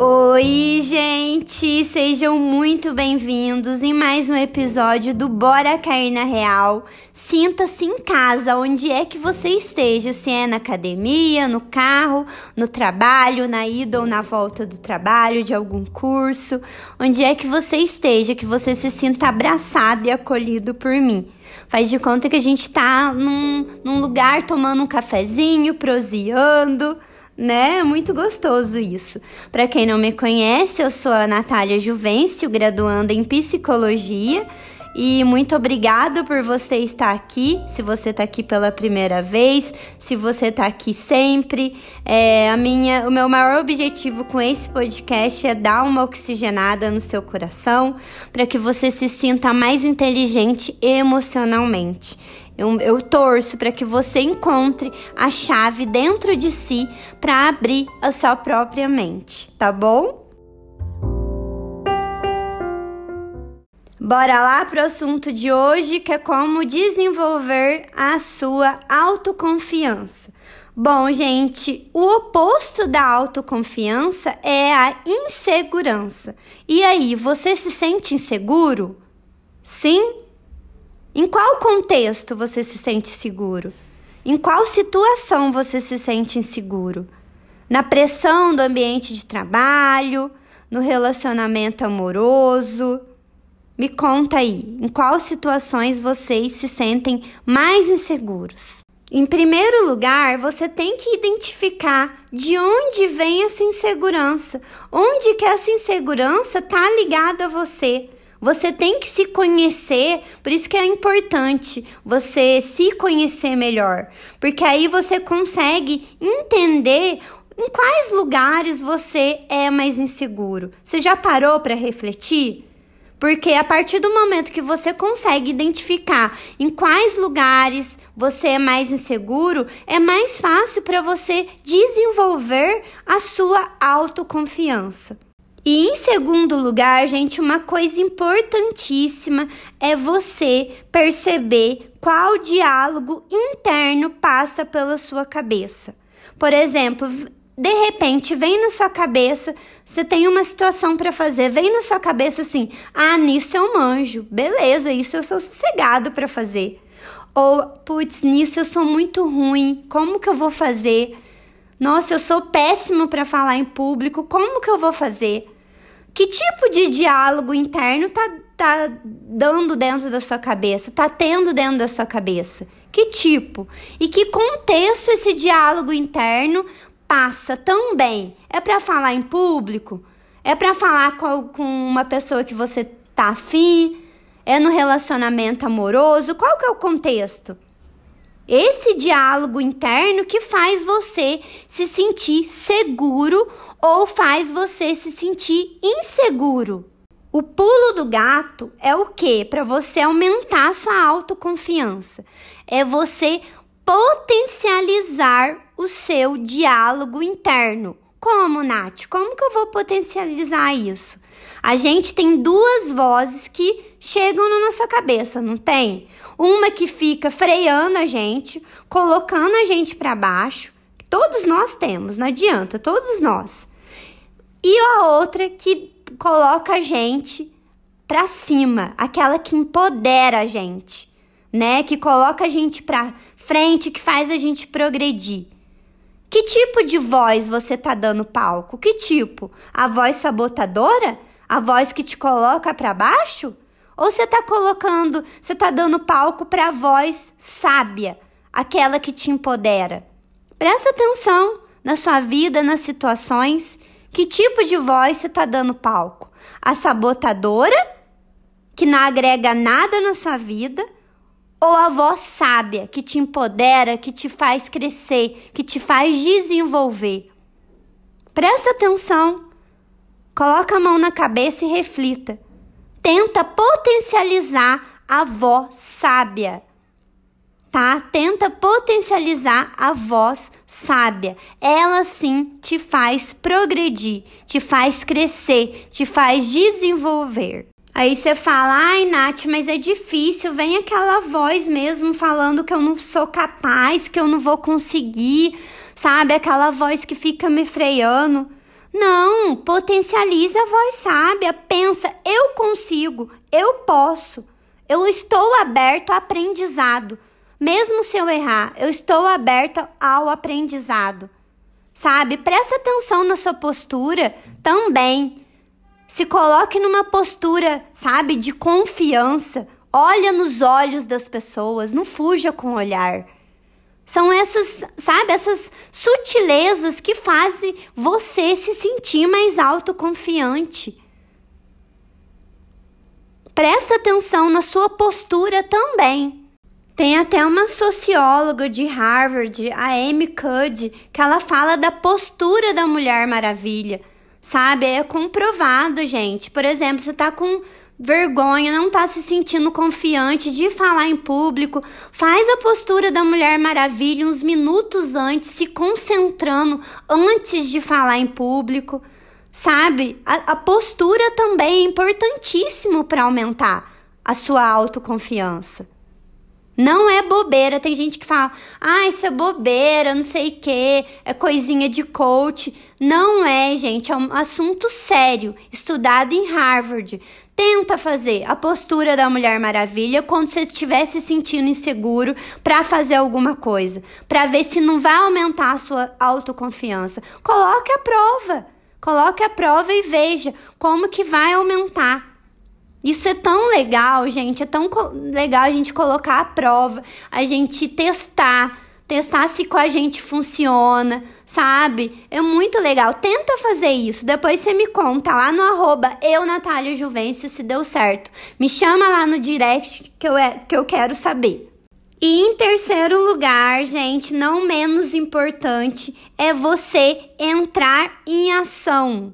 Oi, gente! Sejam muito bem-vindos em mais um episódio do Bora Cair na Real. Sinta-se em casa, onde é que você esteja, se é na academia, no carro, no trabalho, na ida ou na volta do trabalho, de algum curso, onde é que você esteja, que você se sinta abraçado e acolhido por mim. Faz de conta que a gente tá num, num lugar tomando um cafezinho, proseando né? É muito gostoso isso. Para quem não me conhece, eu sou a Natália Juvencio, graduanda em psicologia. E muito obrigado por você estar aqui. Se você está aqui pela primeira vez, se você está aqui sempre, é, a minha, o meu maior objetivo com esse podcast é dar uma oxigenada no seu coração para que você se sinta mais inteligente emocionalmente. Eu, eu torço para que você encontre a chave dentro de si para abrir a sua própria mente, tá bom? Bora lá para o assunto de hoje, que é como desenvolver a sua autoconfiança. Bom, gente, o oposto da autoconfiança é a insegurança. E aí, você se sente inseguro? Sim em qual contexto você se sente seguro? Em qual situação você se sente inseguro? Na pressão do ambiente de trabalho, no relacionamento amoroso? Me conta aí, em quais situações vocês se sentem mais inseguros? Em primeiro lugar, você tem que identificar de onde vem essa insegurança, onde que essa insegurança está ligada a você. Você tem que se conhecer, por isso que é importante você se conhecer melhor, porque aí você consegue entender em quais lugares você é mais inseguro. Você já parou para refletir? Porque a partir do momento que você consegue identificar em quais lugares você é mais inseguro, é mais fácil para você desenvolver a sua autoconfiança. E em segundo lugar, gente, uma coisa importantíssima é você perceber qual diálogo interno passa pela sua cabeça. Por exemplo, de repente vem na sua cabeça, você tem uma situação para fazer, vem na sua cabeça assim: "Ah, nisso eu manjo. Beleza, isso eu sou sossegado para fazer". Ou, putz, nisso eu sou muito ruim. Como que eu vou fazer? Nossa, eu sou péssimo para falar em público. Como que eu vou fazer? Que tipo de diálogo interno tá, tá dando dentro da sua cabeça? Tá tendo dentro da sua cabeça? Que tipo? E que contexto esse diálogo interno passa também? É para falar em público? É para falar com, com uma pessoa que você tá afim? É no relacionamento amoroso? Qual que é o contexto? esse diálogo interno que faz você se sentir seguro ou faz você se sentir inseguro. O pulo do gato é o que? Para você aumentar sua autoconfiança. É você potencializar o seu diálogo interno. Como, Nath? Como que eu vou potencializar isso? A gente tem duas vozes que chegam na nossa cabeça, não tem? Uma que fica freando a gente, colocando a gente para baixo. Todos nós temos, não adianta, todos nós. E a outra que coloca a gente para cima, aquela que empodera a gente, né? Que coloca a gente para frente, que faz a gente progredir. Que tipo de voz você tá dando palco? Que tipo? A voz sabotadora? A voz que te coloca para baixo? Ou você tá colocando, você tá dando palco para a voz sábia, aquela que te empodera? Presta atenção na sua vida, nas situações. Que tipo de voz você tá dando palco? A sabotadora, que não agrega nada na sua vida? Ou a voz sábia, que te empodera, que te faz crescer, que te faz desenvolver? Presta atenção. Coloca a mão na cabeça e reflita. Tenta potencializar a voz sábia. Tá? Tenta potencializar a voz sábia. Ela sim te faz progredir, te faz crescer, te faz desenvolver. Aí você fala, ai, Nath, mas é difícil. Vem aquela voz mesmo falando que eu não sou capaz, que eu não vou conseguir, sabe? Aquela voz que fica me freando. Não, potencializa a voz sábia. Pensa, eu consigo, eu posso. Eu estou aberto ao aprendizado. Mesmo se eu errar, eu estou aberto ao aprendizado. Sabe? Presta atenção na sua postura também. Se coloque numa postura, sabe, de confiança. Olha nos olhos das pessoas, não fuja com o olhar. São essas, sabe, essas sutilezas que fazem você se sentir mais autoconfiante. Presta atenção na sua postura também. Tem até uma socióloga de Harvard, a Amy Cuddy, que ela fala da postura da Mulher Maravilha. Sabe? É comprovado, gente. Por exemplo, você tá com vergonha, não tá se sentindo confiante de falar em público, faz a postura da Mulher Maravilha uns minutos antes, se concentrando antes de falar em público, sabe? A, a postura também é importantíssimo para aumentar a sua autoconfiança. Não é bobeira. Tem gente que fala, ah, isso é bobeira, não sei o que, é coisinha de coach. Não é, gente, é um assunto sério, estudado em Harvard. Tenta fazer a postura da Mulher Maravilha quando você estiver se sentindo inseguro para fazer alguma coisa, para ver se não vai aumentar a sua autoconfiança. Coloque a prova. Coloque a prova e veja como que vai aumentar. Isso é tão legal, gente. É tão legal a gente colocar a prova, a gente testar, testar se com a gente funciona, sabe? É muito legal. Tenta fazer isso. Depois você me conta lá no arroba eu, Natália Juvencio, se deu certo. Me chama lá no direct que eu, é, que eu quero saber. E em terceiro lugar, gente, não menos importante, é você entrar em ação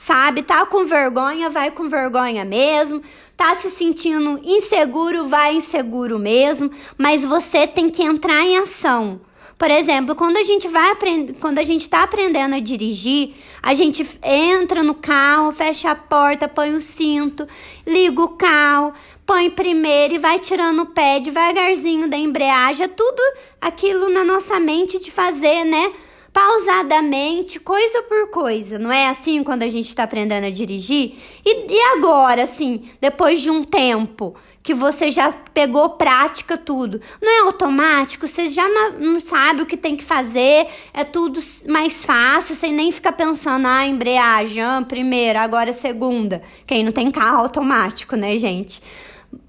sabe? Tá com vergonha, vai com vergonha mesmo. Tá se sentindo inseguro, vai inseguro mesmo, mas você tem que entrar em ação. Por exemplo, quando a gente vai quando a gente está aprendendo a dirigir, a gente entra no carro, fecha a porta, põe o cinto, liga o carro, põe primeiro e vai tirando o pé devagarzinho da embreagem, é tudo aquilo na nossa mente de fazer, né? Pausadamente, coisa por coisa. Não é assim quando a gente está aprendendo a dirigir? E, e agora, assim, depois de um tempo que você já pegou prática tudo. Não é automático, você já não, não, sabe o que tem que fazer, é tudo mais fácil, sem nem ficar pensando, ah, embreagem, ah, primeira, agora segunda. Quem não tem carro automático, né, gente?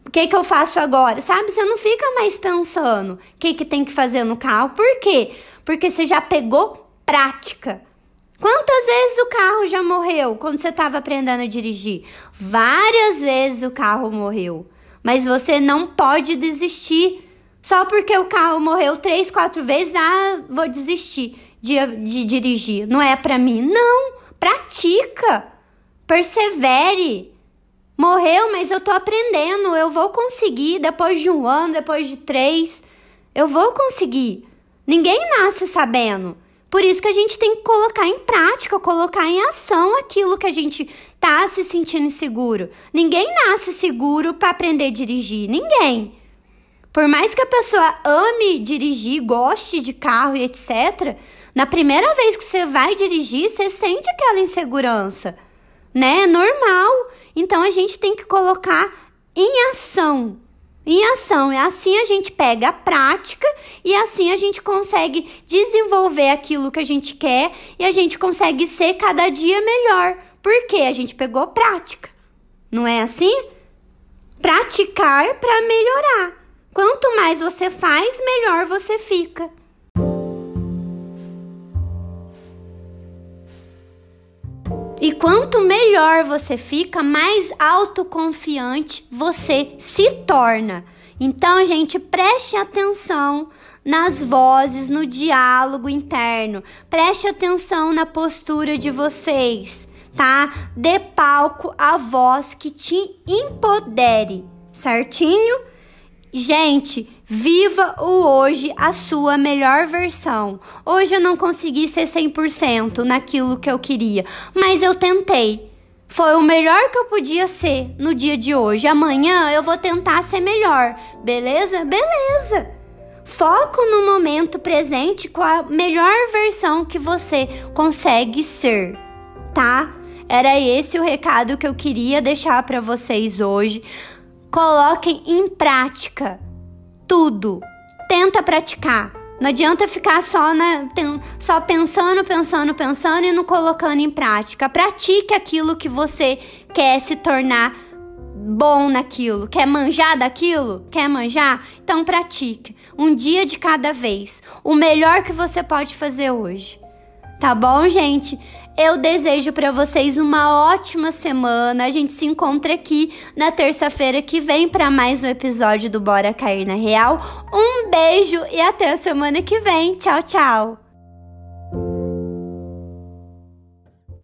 O que, que eu faço agora? Sabe, você não fica mais pensando o que, que tem que fazer no carro. Por quê? Porque você já pegou prática. Quantas vezes o carro já morreu quando você estava aprendendo a dirigir? Várias vezes o carro morreu. Mas você não pode desistir. Só porque o carro morreu três, quatro vezes, ah, vou desistir de, de dirigir. Não é para mim. Não. Pratica. Persevere. Morreu, mas eu tô aprendendo. Eu vou conseguir depois de um ano, depois de três. Eu vou conseguir. Ninguém nasce sabendo. Por isso que a gente tem que colocar em prática, colocar em ação aquilo que a gente tá se sentindo inseguro. Ninguém nasce seguro para aprender a dirigir, ninguém. Por mais que a pessoa ame dirigir, goste de carro e etc, na primeira vez que você vai dirigir, você sente aquela insegurança, né? É normal. Então a gente tem que colocar em ação em ação. E assim a gente pega a prática e assim a gente consegue desenvolver aquilo que a gente quer e a gente consegue ser cada dia melhor. Porque a gente pegou prática. Não é assim? Praticar para melhorar. Quanto mais você faz, melhor você fica. Quanto melhor você fica, mais autoconfiante você se torna. Então, gente, preste atenção nas vozes, no diálogo interno. Preste atenção na postura de vocês, tá? Dê palco à voz que te empodere, certinho? Gente, viva o hoje a sua melhor versão. Hoje eu não consegui ser 100% naquilo que eu queria, mas eu tentei. Foi o melhor que eu podia ser no dia de hoje. Amanhã eu vou tentar ser melhor. Beleza? Beleza. Foco no momento presente com a melhor versão que você consegue ser. tá? Era esse o recado que eu queria deixar para vocês hoje. Coloquem em prática tudo. Tenta praticar. Não adianta ficar só, na, só pensando, pensando, pensando e não colocando em prática. Pratique aquilo que você quer se tornar bom naquilo. Quer manjar daquilo? Quer manjar? Então pratique. Um dia de cada vez. O melhor que você pode fazer hoje. Tá bom, gente? Eu desejo para vocês uma ótima semana. A gente se encontra aqui na terça-feira que vem para mais um episódio do Bora Cair na Real. Um beijo e até a semana que vem. Tchau, tchau.